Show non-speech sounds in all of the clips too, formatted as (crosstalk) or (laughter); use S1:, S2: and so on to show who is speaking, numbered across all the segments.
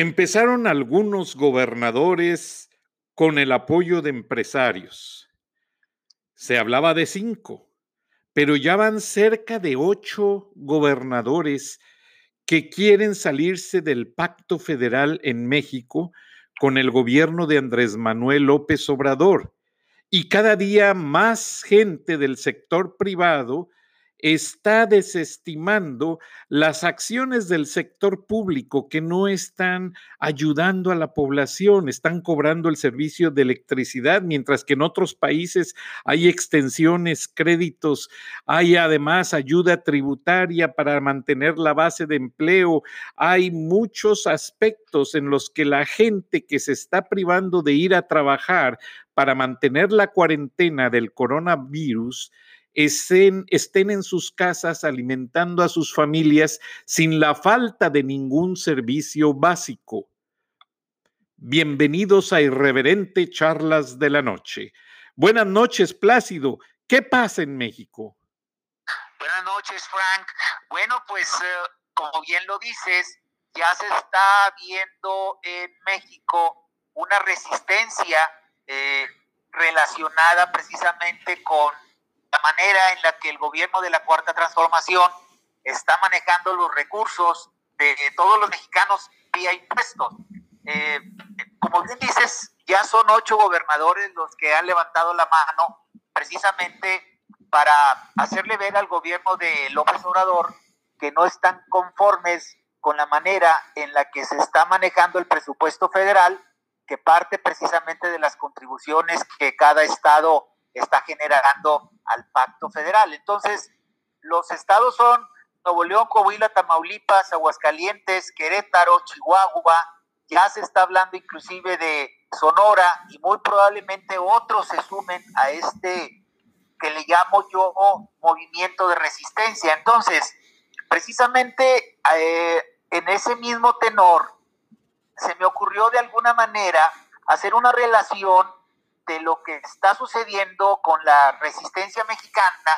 S1: Empezaron algunos gobernadores con el apoyo de empresarios. Se hablaba de cinco, pero ya van cerca de ocho gobernadores que quieren salirse del pacto federal en México con el gobierno de Andrés Manuel López Obrador. Y cada día más gente del sector privado está desestimando las acciones del sector público que no están ayudando a la población, están cobrando el servicio de electricidad, mientras que en otros países hay extensiones, créditos, hay además ayuda tributaria para mantener la base de empleo, hay muchos aspectos en los que la gente que se está privando de ir a trabajar para mantener la cuarentena del coronavirus, estén, en sus casas alimentando a sus familias sin la falta de ningún servicio básico. Bienvenidos a Irreverente Charlas de la Noche. Buenas noches, Plácido. ¿Qué pasa en México?
S2: Buenas noches, Frank. Bueno, pues eh, como bien lo dices, ya se está viendo en México una resistencia eh, relacionada precisamente con la manera en la que el gobierno de la Cuarta Transformación está manejando los recursos de todos los mexicanos vía impuestos. Eh, como bien dices, ya son ocho gobernadores los que han levantado la mano precisamente para hacerle ver al gobierno de López Obrador que no están conformes con la manera en la que se está manejando el presupuesto federal, que parte precisamente de las contribuciones que cada estado está generando al pacto federal. Entonces, los estados son Nuevo León, Coahuila, Tamaulipas, Aguascalientes, Querétaro, Chihuahua, ya se está hablando inclusive de Sonora y muy probablemente otros se sumen a este que le llamo yo movimiento de resistencia. Entonces, precisamente eh, en ese mismo tenor, se me ocurrió de alguna manera hacer una relación de lo que está sucediendo con la resistencia mexicana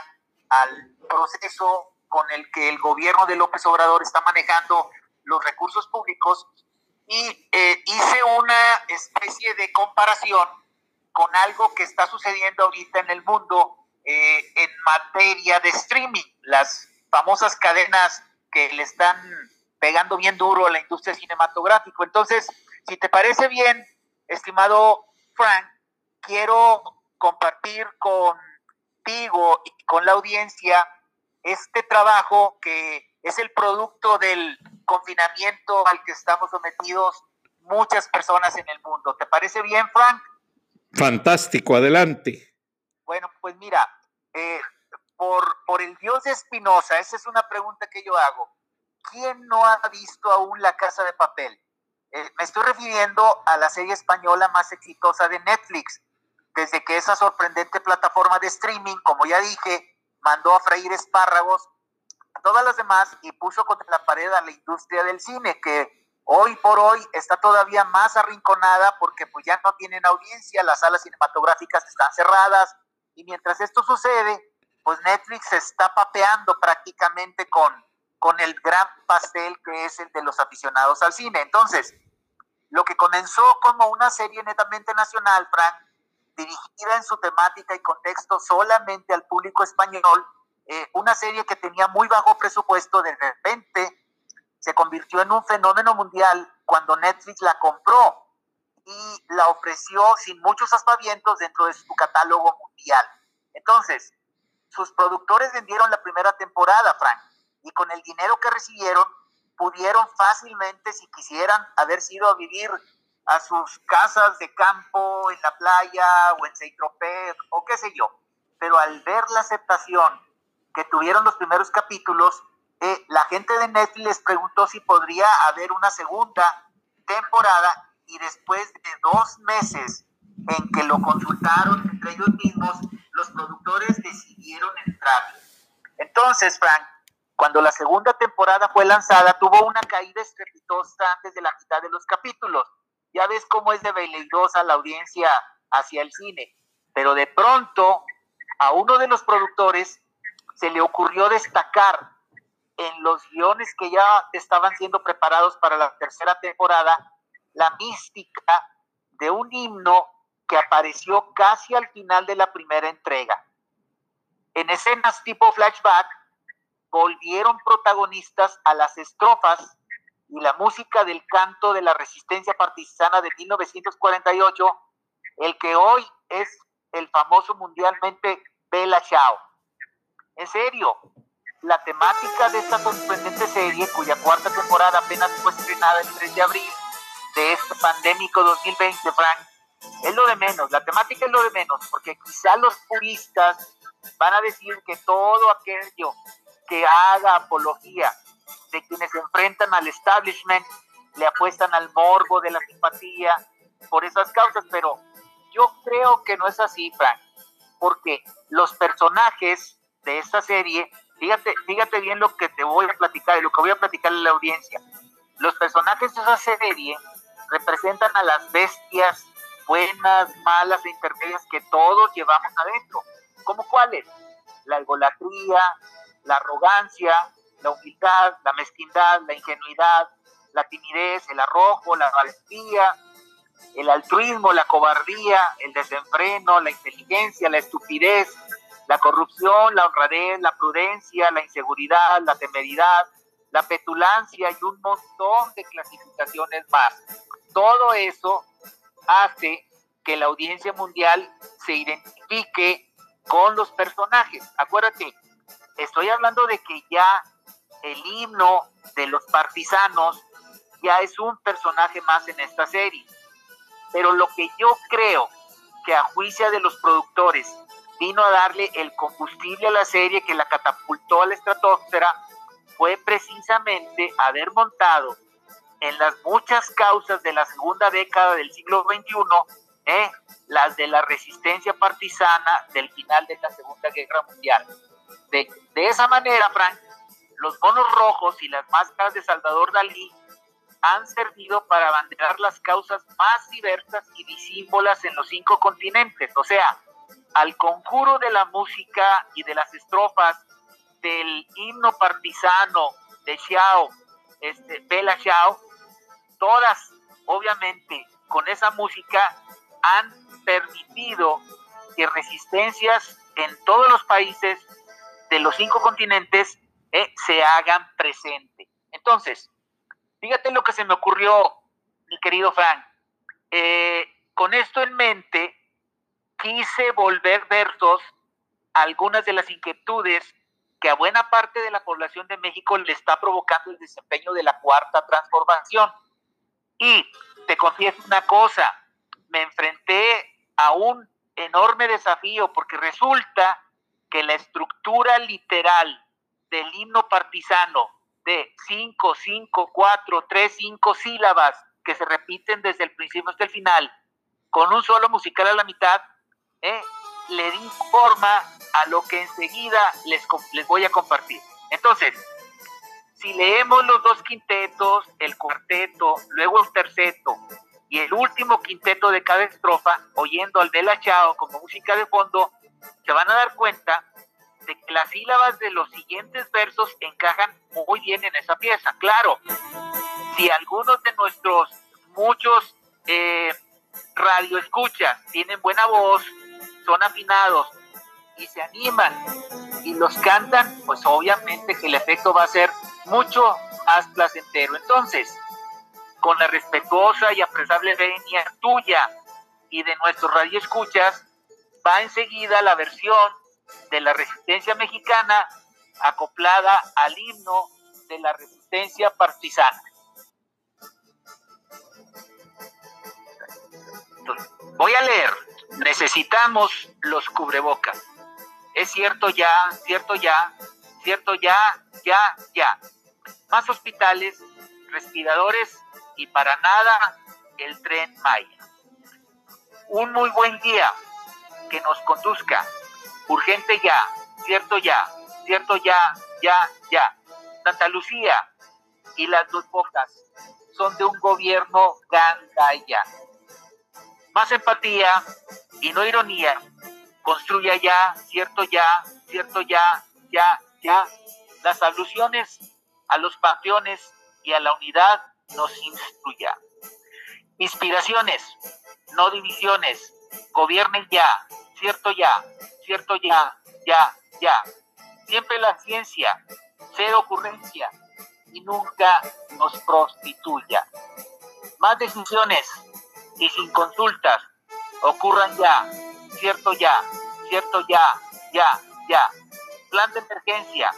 S2: al proceso con el que el gobierno de López Obrador está manejando los recursos públicos y eh, hice una especie de comparación con algo que está sucediendo ahorita en el mundo eh, en materia de streaming, las famosas cadenas que le están pegando bien duro a la industria cinematográfica. Entonces, si te parece bien, estimado Frank, quiero compartir contigo y con la audiencia este trabajo que es el producto del confinamiento al que estamos sometidos muchas personas en el mundo. ¿Te parece bien, Frank?
S1: Fantástico, adelante.
S2: Bueno, pues mira, eh, por, por el dios de Espinosa, esa es una pregunta que yo hago. ¿Quién no ha visto aún la casa de papel? Eh, me estoy refiriendo a la serie española más exitosa de Netflix, desde que esa sorprendente plataforma de streaming, como ya dije, mandó a freír espárragos a todas las demás y puso contra la pared a la industria del cine, que hoy por hoy está todavía más arrinconada porque pues ya no tienen audiencia, las salas cinematográficas están cerradas y mientras esto sucede, pues Netflix se está papeando prácticamente con, con el gran pastel que es el de los aficionados al cine. Entonces, lo que comenzó como una serie netamente nacional, Frank, dirigida en su temática y contexto solamente al público español, eh, una serie que tenía muy bajo presupuesto, de repente se convirtió en un fenómeno mundial cuando Netflix la compró y la ofreció sin muchos aspavientos dentro de su catálogo mundial. Entonces, sus productores vendieron la primera temporada, Frank, y con el dinero que recibieron pudieron fácilmente, si quisieran, haber sido a vivir a sus casas de campo en la playa o en saint o qué sé yo. Pero al ver la aceptación que tuvieron los primeros capítulos, eh, la gente de Netflix les preguntó si podría haber una segunda temporada y después de dos meses en que lo consultaron entre ellos mismos, los productores decidieron entrar. Entonces, Frank, cuando la segunda temporada fue lanzada, tuvo una caída estrepitosa antes de la mitad de los capítulos ya ves cómo es de veleidosa la audiencia hacia el cine. Pero de pronto a uno de los productores se le ocurrió destacar en los guiones que ya estaban siendo preparados para la tercera temporada la mística de un himno que apareció casi al final de la primera entrega. En escenas tipo flashback, volvieron protagonistas a las estrofas y la música del canto de la resistencia partisana de 1948, el que hoy es el famoso mundialmente Bella Chao. En serio, la temática de esta sorprendente serie, cuya cuarta temporada apenas fue estrenada el 3 de abril de este pandémico 2020, Frank, es lo de menos, la temática es lo de menos, porque quizá los puristas van a decir que todo aquello que haga apología de quienes se enfrentan al establishment le apuestan al morbo de la simpatía por esas causas, pero yo creo que no es así, Frank, porque los personajes de esta serie, fíjate, fíjate bien lo que te voy a platicar y lo que voy a platicar en la audiencia. Los personajes de esa serie representan a las bestias buenas, malas e intermedias que todos llevamos adentro. ¿Cómo cuáles? La egolatría, la arrogancia, la humildad, la mezquindad, la ingenuidad, la timidez, el arrojo, la valentía, el altruismo, la cobardía, el desenfreno, la inteligencia, la estupidez, la corrupción, la honradez, la prudencia, la inseguridad, la temeridad, la petulancia y un montón de clasificaciones más. Todo eso hace que la audiencia mundial se identifique con los personajes. Acuérdate, estoy hablando de que ya el himno de los partisanos ya es un personaje más en esta serie. Pero lo que yo creo que a juicio de los productores vino a darle el combustible a la serie que la catapultó a la estratosfera fue precisamente haber montado en las muchas causas de la segunda década del siglo XXI, ¿eh? las de la resistencia partisana del final de la Segunda Guerra Mundial. De, de esa manera, Frank, los monos rojos y las máscaras de Salvador Dalí han servido para abanderar las causas más diversas y disímbolas en los cinco continentes. O sea, al conjuro de la música y de las estrofas del himno partisano de Xiao, este, Bella Xiao, todas, obviamente, con esa música han permitido que resistencias en todos los países de los cinco continentes eh, se hagan presente. Entonces, Fíjate lo que se me ocurrió, mi querido Frank. Eh, con esto en mente, quise volver versos algunas de las inquietudes que a buena parte de la población de México le está provocando el desempeño de la cuarta transformación. Y te confieso una cosa, me enfrenté a un enorme desafío porque resulta que la estructura literal del himno partisano de 5, 5, 4, 3, 5 sílabas que se repiten desde el principio hasta el final, con un solo musical a la mitad, ¿eh? le di forma a lo que enseguida les, les voy a compartir. Entonces, si leemos los dos quintetos, el cuarteto, luego el terceto y el último quinteto de cada estrofa, oyendo al Bella Chao como música de fondo, se van a dar cuenta de que las sílabas de los siguientes versos encajan muy bien en esa pieza. Claro, si algunos de nuestros muchos eh, radioescuchas tienen buena voz, son afinados y se animan y los cantan, pues obviamente que el efecto va a ser mucho más placentero. Entonces, con la respetuosa y apreciable venia tuya y de nuestros radioescuchas, va enseguida la versión de la resistencia mexicana acoplada al himno de la resistencia partisana. voy a leer, necesitamos los cubrebocas. Es cierto ya, cierto ya, cierto ya, ya, ya. Más hospitales, respiradores y para nada el tren Maya. Un muy buen día que nos conduzca Urgente ya, cierto ya, cierto ya, ya, ya. Santa Lucía y las dos bocas son de un gobierno gandaya. Más empatía y no ironía. Construya ya, cierto ya, cierto ya, ya, ya, las alusiones a los panteones y a la unidad nos instruya. Inspiraciones, no divisiones, gobiernen ya, cierto ya, cierto ya, ya, ya. Siempre la ciencia, cero ocurrencia y nunca nos prostituya. Más decisiones y sin consultas, ocurran ya, cierto ya, cierto ya, ya, ya. Plan de emergencia,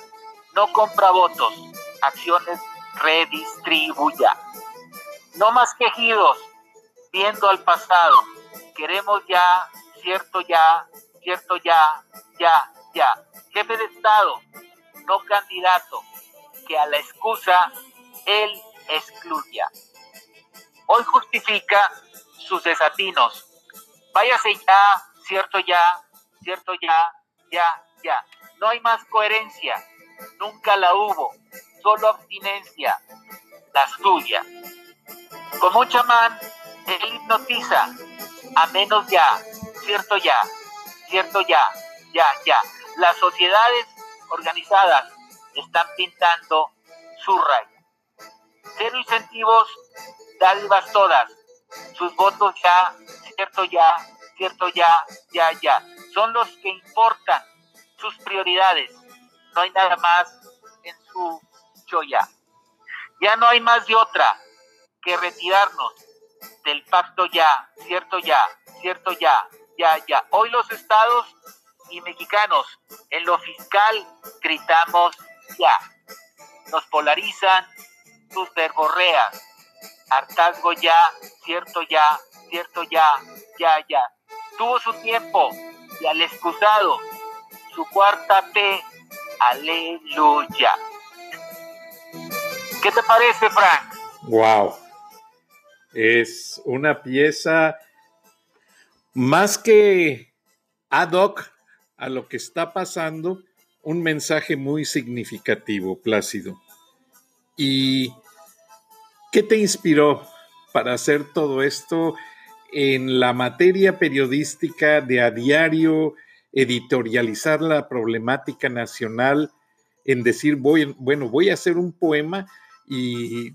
S2: no compra votos, acciones redistribuya. No más quejidos, viendo al pasado. Queremos ya, cierto ya, cierto ya, ya, ya. Jefe de Estado, no candidato, que a la excusa él excluya. Hoy justifica sus desatinos. Váyase ya, cierto ya, cierto ya, ya, ya. No hay más coherencia, nunca la hubo, solo abstinencia, la suya. Como un chamán, él hipnotiza, a menos ya, cierto ya, cierto ya, ya, ya. Las sociedades organizadas están pintando su raya. Cero incentivos, dádivas todas. Sus votos ya, cierto ya, cierto ya, ya, ya. Son los que importan sus prioridades. No hay nada más en su choya. Ya no hay más de otra que retirarnos del pacto ya, cierto ya, cierto ya, ya, ya. Hoy los estados y mexicanos en lo fiscal gritamos ya. Nos polarizan sus verborreas. Hartazgo ya, cierto ya, cierto ya, ya, ya. Tuvo su tiempo y al excusado su cuarta P, aleluya. ¿Qué te parece, Frank?
S1: Wow. Es una pieza más que ad hoc a lo que está pasando, un mensaje muy significativo, Plácido. ¿Y qué te inspiró para hacer todo esto en la materia periodística de a diario, editorializar la problemática nacional, en decir, voy, bueno, voy a hacer un poema y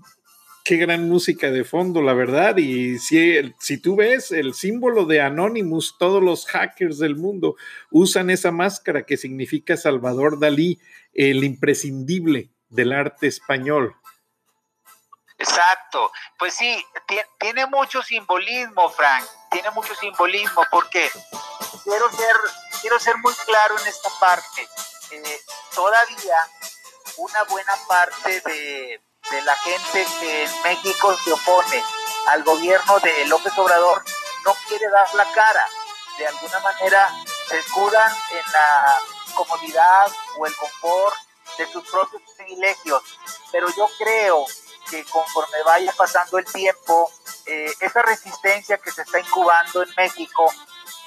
S1: qué gran música de fondo, la verdad. Y si, tú ves el símbolo de Anonymous, todos los hackers del mundo usan esa máscara que significa Salvador Dalí, el imprescindible del arte español.
S2: Exacto, pues sí, tiene mucho simbolismo, Frank, tiene mucho simbolismo, porque quiero ser, quiero ser muy claro en esta parte. Eh, todavía una buena parte de, de la gente que en México se opone al gobierno de López Obrador no quiere dar la cara. De alguna manera se escudan en la comodidad o el confort de sus propios privilegios. Pero yo creo que conforme vaya pasando el tiempo, eh, esa resistencia que se está incubando en México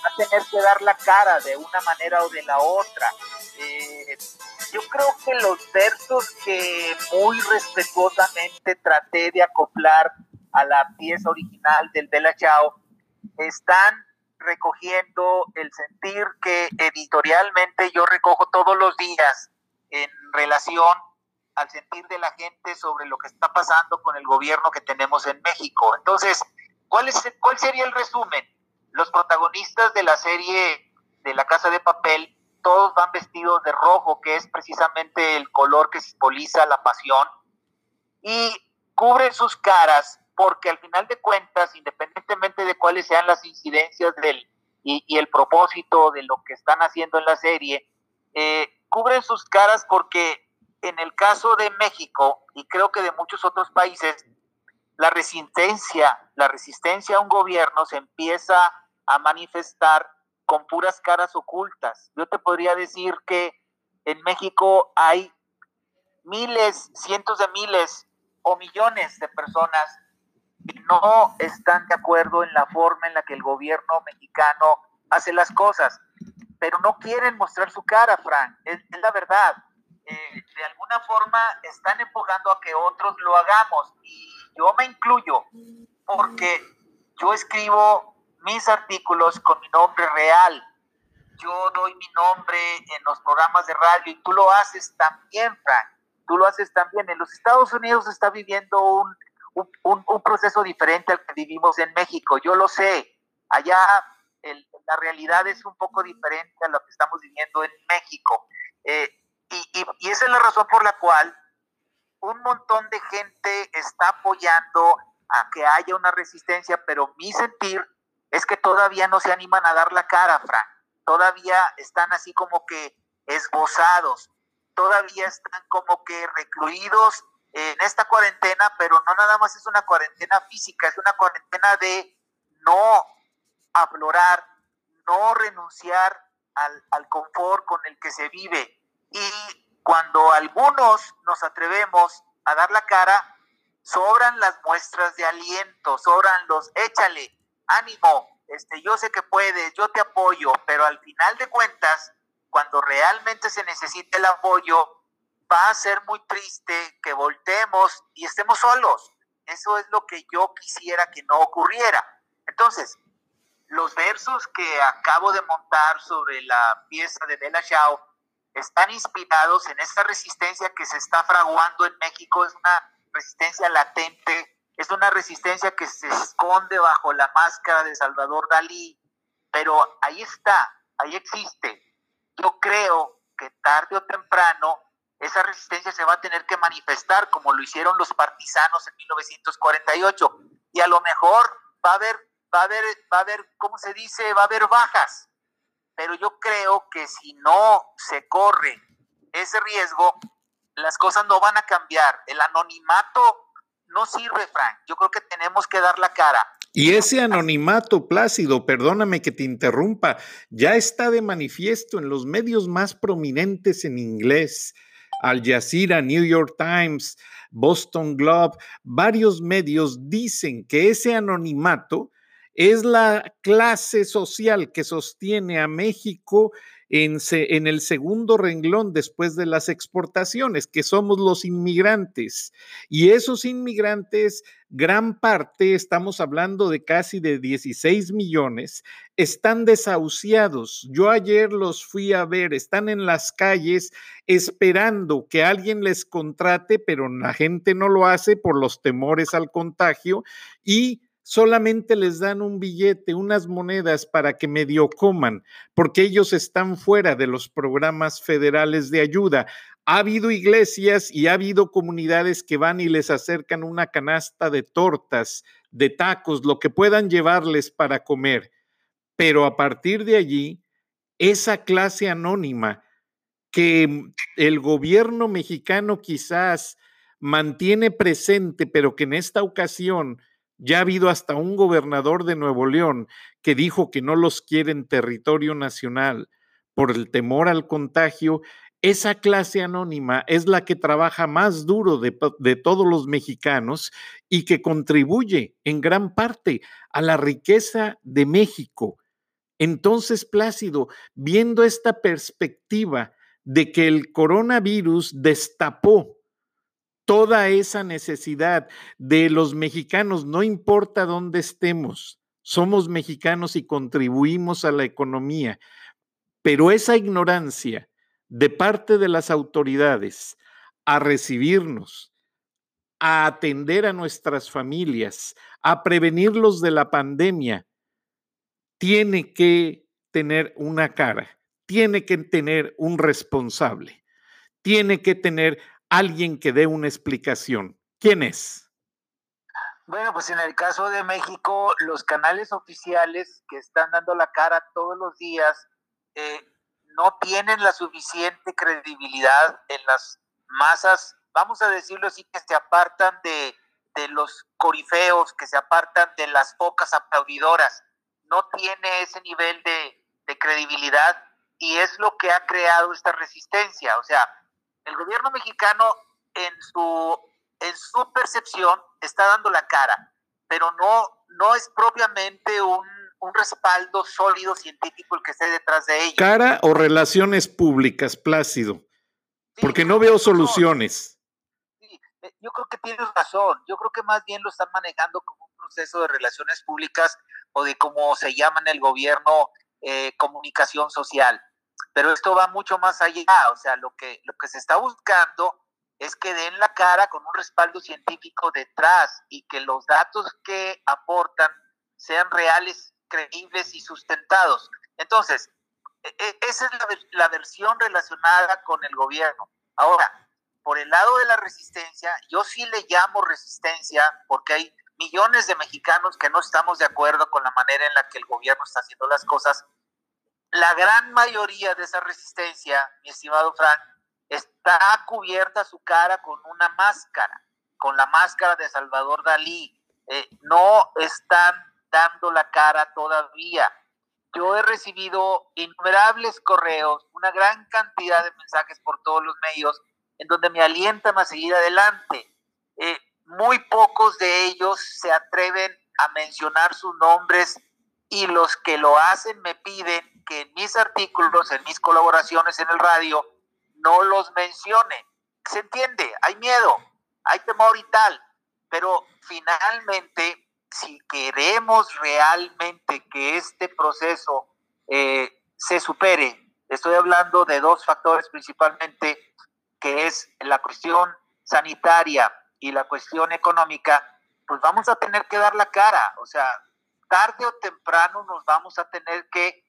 S2: va a tener que dar la cara de una manera o de la otra. Yo creo que los versos que muy respetuosamente traté de acoplar a la pieza original del Bella Chao están recogiendo el sentir que editorialmente yo recojo todos los días en relación al sentir de la gente sobre lo que está pasando con el gobierno que tenemos en México. Entonces, ¿cuál, es, cuál sería el resumen? Los protagonistas de la serie de La Casa de Papel todos van vestidos de rojo, que es precisamente el color que simboliza la pasión, y cubren sus caras porque al final de cuentas, independientemente de cuáles sean las incidencias del, y, el propósito de lo que están haciendo en la serie, eh, cubren sus caras porque en el caso de México y creo que de muchos otros países, la resistencia, la resistencia a un gobierno se empieza a manifestar con puras caras ocultas. Yo te podría decir que en México hay miles, cientos de miles o millones de personas que no están de acuerdo en la forma en la que el gobierno mexicano hace las cosas, pero no quieren mostrar su cara, Frank, es, la verdad. Eh, de alguna forma están empujando a que otros lo hagamos y yo me incluyo porque yo escribo mis artículos con mi nombre real. Yo doy mi nombre en los programas de radio y tú lo haces también, Frank. tú lo haces también. En los Estados Unidos está viviendo un, un, proceso diferente al que vivimos en México. Yo lo sé. Allá la realidad es un poco diferente a lo que estamos viviendo en México. Eh, y, y, esa es la razón por la cual un montón de gente está apoyando a que haya una resistencia, pero mi sentir es que todavía no se animan a dar la cara, Frank. Todavía están así como que esbozados, todavía están como que recluidos en esta cuarentena, pero no nada más es una cuarentena física, es una cuarentena de no aflorar, no renunciar al, al confort con el que se vive. Y cuando algunos nos atrevemos a dar la cara, sobran las muestras de aliento, sobran los échale, ánimo, este, yo sé que puedes, yo te apoyo, pero al final de cuentas, cuando realmente se necesite el apoyo, va a ser muy triste que voltemos y estemos solos. Eso es lo que yo quisiera que no ocurriera. Entonces, los versos que acabo de montar sobre la pieza de Bella Shao están inspirados en esta resistencia que se está fraguando en México. Es una resistencia latente, es una resistencia que se esconde bajo la máscara de Salvador Dalí, pero ahí está, ahí existe. Yo creo que tarde o temprano esa resistencia se va a tener que manifestar como lo hicieron los partisanos en 1948 y a lo mejor va a haber va a haber va a haber cómo se dice va a haber bajas. Pero yo creo que si no se corre ese riesgo las cosas no van a cambiar. El anonimato no sirve Frank yo creo que tenemos que dar la cara
S1: y ese anonimato plácido, perdóname que te interrumpa, ya está de manifiesto en los medios más prominentes en inglés. Al Jazeera, New York Times, Boston Globe, varios medios dicen que ese anonimato es la clase social que sostiene a México en, el segundo renglón después de las exportaciones, que somos los inmigrantes. Y esos inmigrantes, gran parte, estamos hablando de casi de 16 millones, están desahuciados. Yo ayer los fui a ver, están en las calles esperando que alguien les contrate, pero la gente no lo hace por los temores al contagio y solamente les dan un billete, unas monedas para que medio coman, porque ellos están fuera de los programas federales de ayuda. Ha habido iglesias y ha habido comunidades que van y les acercan una canasta de tortas, de tacos, lo que puedan llevarles para comer. Pero a partir de allí, esa clase anónima que el gobierno mexicano quizás mantiene presente, pero que en esta ocasión ya ha habido hasta un gobernador de Nuevo León que dijo que no los quiere en territorio nacional por el temor al contagio. Esa clase anónima es la que trabaja más duro de, todos los mexicanos y que contribuye en gran parte a la riqueza de México. Entonces, Plácido, viendo esta perspectiva de que el coronavirus destapó toda esa necesidad de los mexicanos, no importa dónde estemos, somos mexicanos y contribuimos a la economía, pero esa ignorancia de parte de las autoridades a recibirnos, a atender a nuestras familias, a prevenirlos de la pandemia, tiene que tener una cara, tiene que tener un responsable, tiene que tener alguien que dé una explicación. ¿Quién es?
S2: Bueno, pues en el caso de México, los canales oficiales que están dando la cara todos los días eh, no tienen la suficiente credibilidad en las masas, vamos a decirlo así, que se apartan de, de los corifeos, que se apartan de las pocas aplaudidoras. No tiene ese nivel de, de credibilidad y es lo que ha creado esta resistencia. O sea, el gobierno mexicano en su, en su percepción está dando la cara, pero no, no es propiamente un, respaldo sólido científico el que esté detrás de ello.
S1: ¿Cara o relaciones públicas, Plácido? Porque no veo soluciones.
S2: Sí, eh, yo creo que tienes razón. Yo creo que más bien lo están manejando como un proceso de relaciones públicas o de como se llama en el gobierno eh, comunicación social pero esto va mucho más allá, o sea, lo que, lo que se está buscando es que den la cara con un respaldo científico detrás y que los datos que aportan sean reales, creíbles y sustentados. Entonces, e, e, esa es la, versión relacionada con el gobierno. Ahora, por el lado de la resistencia, yo sí le llamo resistencia porque hay millones de mexicanos que no estamos de acuerdo con la manera en la que el gobierno está haciendo las cosas. La gran mayoría de esa resistencia, mi estimado Frank, está cubierta su cara con una máscara, con la máscara de Salvador Dalí. Eh, no están dando la cara todavía. Yo he recibido innumerables correos, una gran cantidad de mensajes por todos los medios, en donde me alientan a seguir adelante. Eh, muy pocos de ellos se atreven a mencionar sus nombres y los que lo hacen me piden que en mis artículos, en mis colaboraciones en el radio, no los mencione. Se entiende, hay miedo, hay temor y tal, pero finalmente, si queremos realmente que este proceso eh, se supere, estoy hablando de dos factores principalmente, que es la cuestión sanitaria y la cuestión económica, pues vamos a tener que dar la cara, o sea, tarde o temprano nos vamos a tener que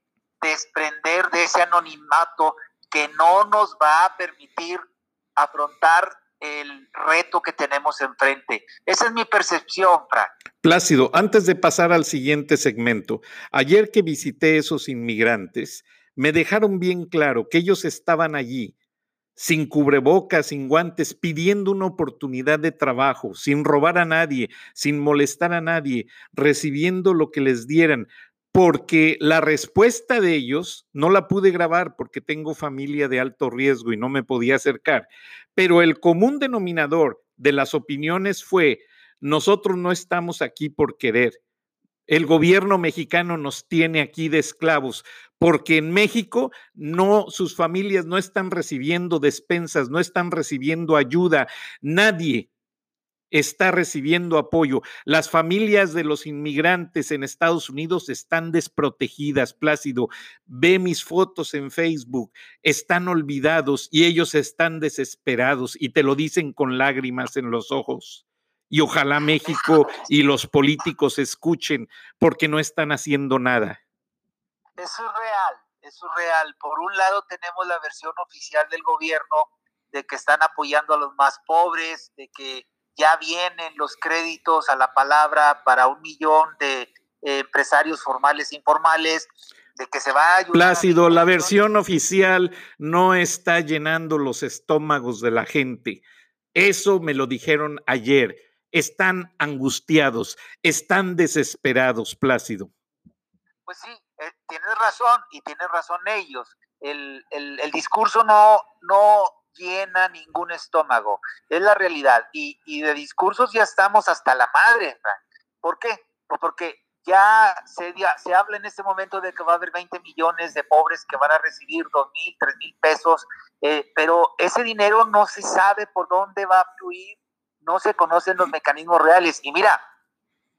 S2: desprender de ese anonimato que no nos va a permitir afrontar el reto que tenemos enfrente. Esa es mi percepción, Frank.
S1: Plácido, antes de pasar al siguiente segmento, ayer que visité esos inmigrantes, me dejaron bien claro que ellos estaban allí sin cubrebocas, sin guantes, pidiendo una oportunidad de trabajo, sin robar a nadie, sin molestar a nadie, recibiendo lo que les dieran, porque la respuesta de ellos no la pude grabar porque tengo familia de alto riesgo y no me podía acercar, pero el común denominador de las opiniones fue, nosotros no estamos aquí por querer, el gobierno mexicano nos tiene aquí de esclavos, porque en México no sus familias no están recibiendo despensas, no están recibiendo ayuda, nadie está recibiendo apoyo. Las familias de los inmigrantes en Estados Unidos están desprotegidas, Plácido. Ve mis fotos en Facebook, están olvidados y ellos están desesperados y te lo dicen con lágrimas en los ojos y ojalá México (laughs) y los políticos escuchen porque no están haciendo nada.
S2: Eso es real, eso es real. Por un lado tenemos la versión oficial del gobierno de que están apoyando a los más pobres, de que ya vienen los créditos a la palabra para un millón de eh, empresarios formales e informales, de que se va a ayudar.
S1: Plácido, la versión oficial no está llenando los estómagos de la gente. Eso me lo dijeron ayer están angustiados, están desesperados, Plácido.
S2: Pues sí, eh, tienes razón y tienes razón ellos. El, discurso no, no llena ningún estómago, es la realidad. Y, y de discursos ya estamos hasta la madre, ¿Por qué? Pues porque ya se, se habla en este momento de que va a haber 20 millones de pobres que van a recibir 2 mil, 3 mil pesos, eh, pero ese dinero no se sabe por dónde va a fluir, no se conocen los mecanismos reales. Y mira,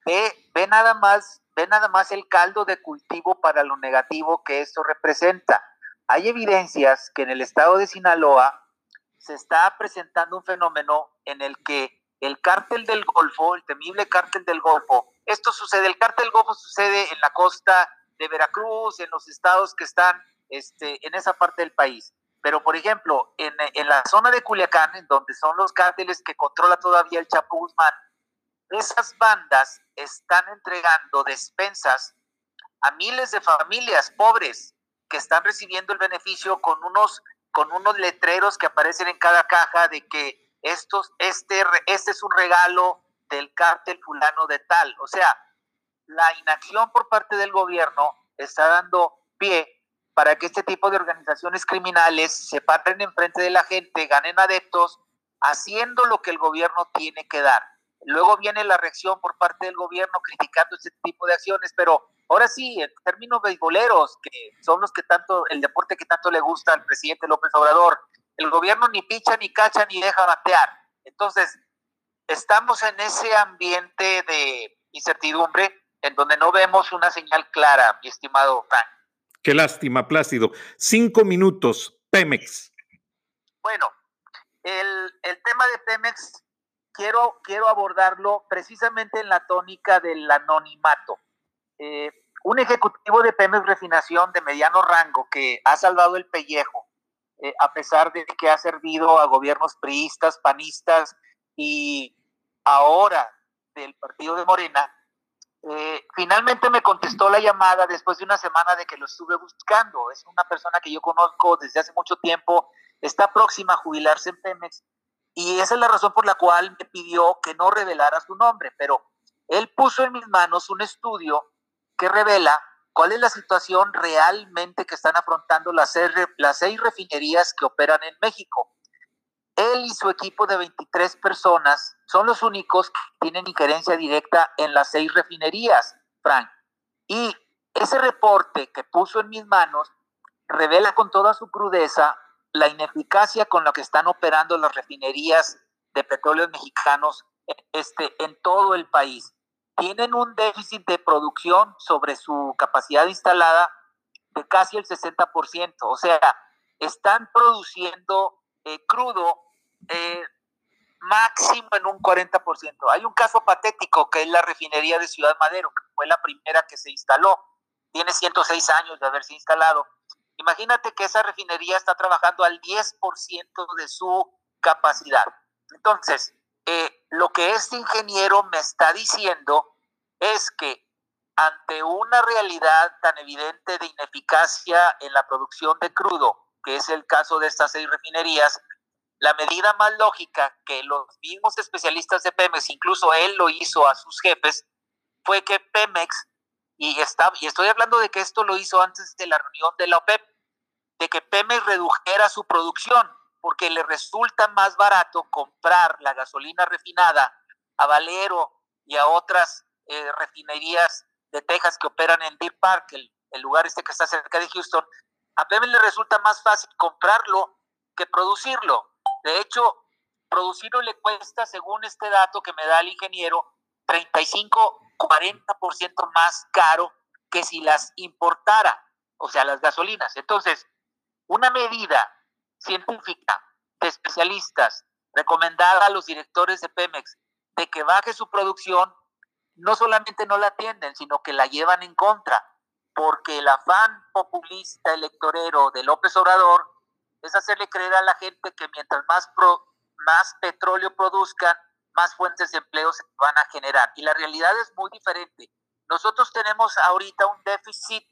S2: ve, ve nada más, ve nada más el caldo de cultivo para lo negativo que esto representa. Hay evidencias que en el estado de Sinaloa se está presentando un fenómeno en el que el cártel del Golfo, el temible cártel del Golfo, esto sucede, el cártel del Golfo sucede en la costa de Veracruz, en los estados que están este, en esa parte del país. Pero, por ejemplo, en, la zona de Culiacán, en donde son los cárteles que controla todavía el Chapo Guzmán, esas bandas están entregando despensas a miles de familias pobres que están recibiendo el beneficio con unos, con unos letreros que aparecen en cada caja de que estos, este, este es un regalo del cártel fulano de tal. O sea, la inacción por parte del gobierno está dando pie para que este tipo de organizaciones criminales se paren enfrente de la gente, ganen adeptos, haciendo lo que el gobierno tiene que dar. Luego viene la reacción por parte del gobierno criticando este tipo de acciones, pero ahora sí, en términos beisboleros, que son los que tanto, el deporte que tanto le gusta al presidente López Obrador, el gobierno ni picha, ni cacha, ni deja batear. Entonces, estamos en ese ambiente de incertidumbre en donde no vemos una señal clara, mi estimado Frank.
S1: Qué lástima, Plácido. Cinco minutos, Pemex.
S2: Bueno, el, el tema de Pemex quiero, quiero abordarlo precisamente en la tónica del anonimato. Eh, un ejecutivo de Pemex Refinación de mediano rango que ha salvado el pellejo, eh, a pesar de que ha servido a gobiernos priistas, panistas y ahora del partido de Morena, eh, finalmente me contestó la llamada después de una semana de que lo estuve buscando. Es una persona que yo conozco desde hace mucho tiempo, está próxima a jubilarse en Pemex y esa es la razón por la cual me pidió que no revelara su nombre, pero él puso en mis manos un estudio que revela cuál es la situación realmente que están afrontando las seis, las seis refinerías que operan en México. Él y su equipo de 23 personas son los únicos que tienen injerencia directa en las seis refinerías, Frank. Y ese reporte que puso en mis manos revela con toda su crudeza la ineficacia con la que están operando las refinerías de petróleos mexicanos este, en todo el país. Tienen un déficit de producción sobre su capacidad instalada de casi el 60%, o sea, están produciendo eh, crudo eh, máximo en un 40%. Hay un caso patético que es la refinería de Ciudad Madero, que fue la primera que se instaló. Tiene 106 años de haberse instalado Imagínate que esa refinería está trabajando al 10% de su capacidad. Entonces, eh, lo que este ingeniero me está diciendo es que ante una realidad tan evidente de ineficacia en la producción de crudo, que es el caso de estas seis refinerías, la medida más lógica que los mismos especialistas de Pemex, incluso él lo hizo a sus jefes, fue que Pemex y, está, y estoy hablando de que esto lo hizo antes de la reunión de la OPEP, de que Pemex redujera su producción, porque le resulta más barato comprar la gasolina refinada a Valero y a otras eh, refinerías de Texas que operan en Deer Park, el, lugar este que está cerca de Houston. A Pemex le resulta más fácil comprarlo que producirlo. De hecho, producirlo le cuesta, según este dato que me da el ingeniero, 35 40% más caro que si las importara, o sea, las gasolinas. Entonces, una medida científica de especialistas recomendada a los directores de Pemex de que baje su producción, no solamente no la atienden, sino que la llevan en contra, porque el afán populista electorero de López Obrador es hacerle creer a la gente que mientras más, más petróleo produzcan, más fuentes de empleo se van a generar. Y la realidad es muy diferente. Nosotros tenemos ahorita un déficit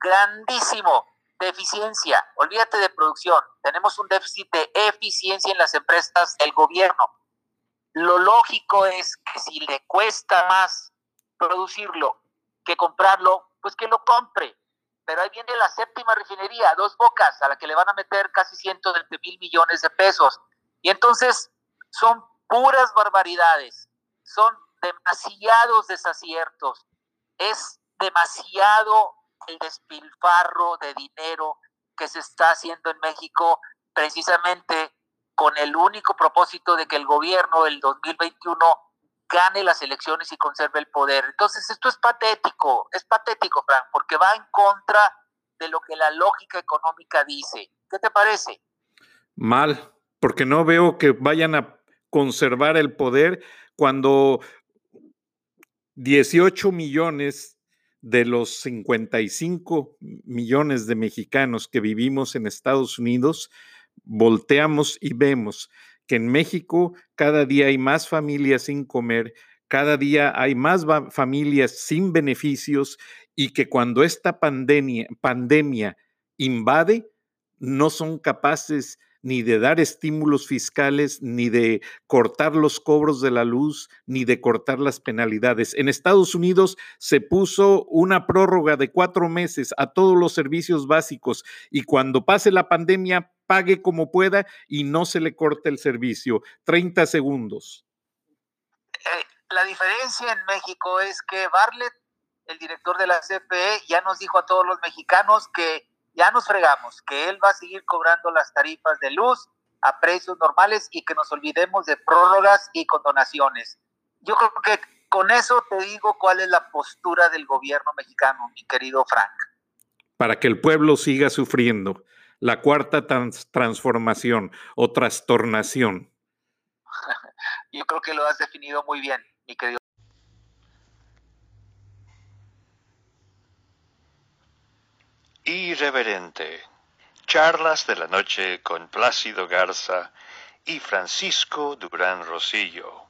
S2: grandísimo de eficiencia. Olvídate de producción. Tenemos un déficit de eficiencia en las empresas del gobierno. Lo lógico es que si le cuesta más producirlo que comprarlo, pues que lo compre. Pero ahí viene la séptima refinería, dos bocas, a la que le van a meter casi 120 mil millones de pesos. Y entonces son puras barbaridades, son demasiados desaciertos, es demasiado el despilfarro de dinero que se está haciendo en México precisamente con el único propósito de que el gobierno del 2021 gane las elecciones y conserve el poder. Entonces, esto es patético, es patético, Frank, porque va en contra de lo que la lógica económica dice. ¿Qué te parece?
S1: Mal, porque no veo que vayan a conservar el poder cuando 18 millones de los 55 millones de mexicanos que vivimos en Estados Unidos, volteamos y vemos que en México cada día hay más familias sin comer, cada día hay más familias sin beneficios y que cuando esta pandemia, invade, no son capaces ni de dar estímulos fiscales, ni de cortar los cobros de la luz, ni de cortar las penalidades. En Estados Unidos se puso una prórroga de cuatro meses a todos los servicios básicos y cuando pase la pandemia, pague como pueda y no se le corte el servicio. 30 segundos.
S2: La diferencia en México es que Barlet, el director de la CFE, ya nos dijo a todos los mexicanos que ya nos fregamos, que él va a seguir cobrando las tarifas de luz a precios normales y que nos olvidemos de prórrogas y condonaciones. Yo creo que con eso te digo cuál es la postura del gobierno mexicano, mi querido Frank.
S1: Para que el pueblo siga sufriendo. la cuarta transformación o trastornación? (laughs)
S2: Yo creo que lo has definido muy bien, mi querido.
S3: Irreverente. Charlas de la noche con Plácido Garza y Francisco Durán Rosillo.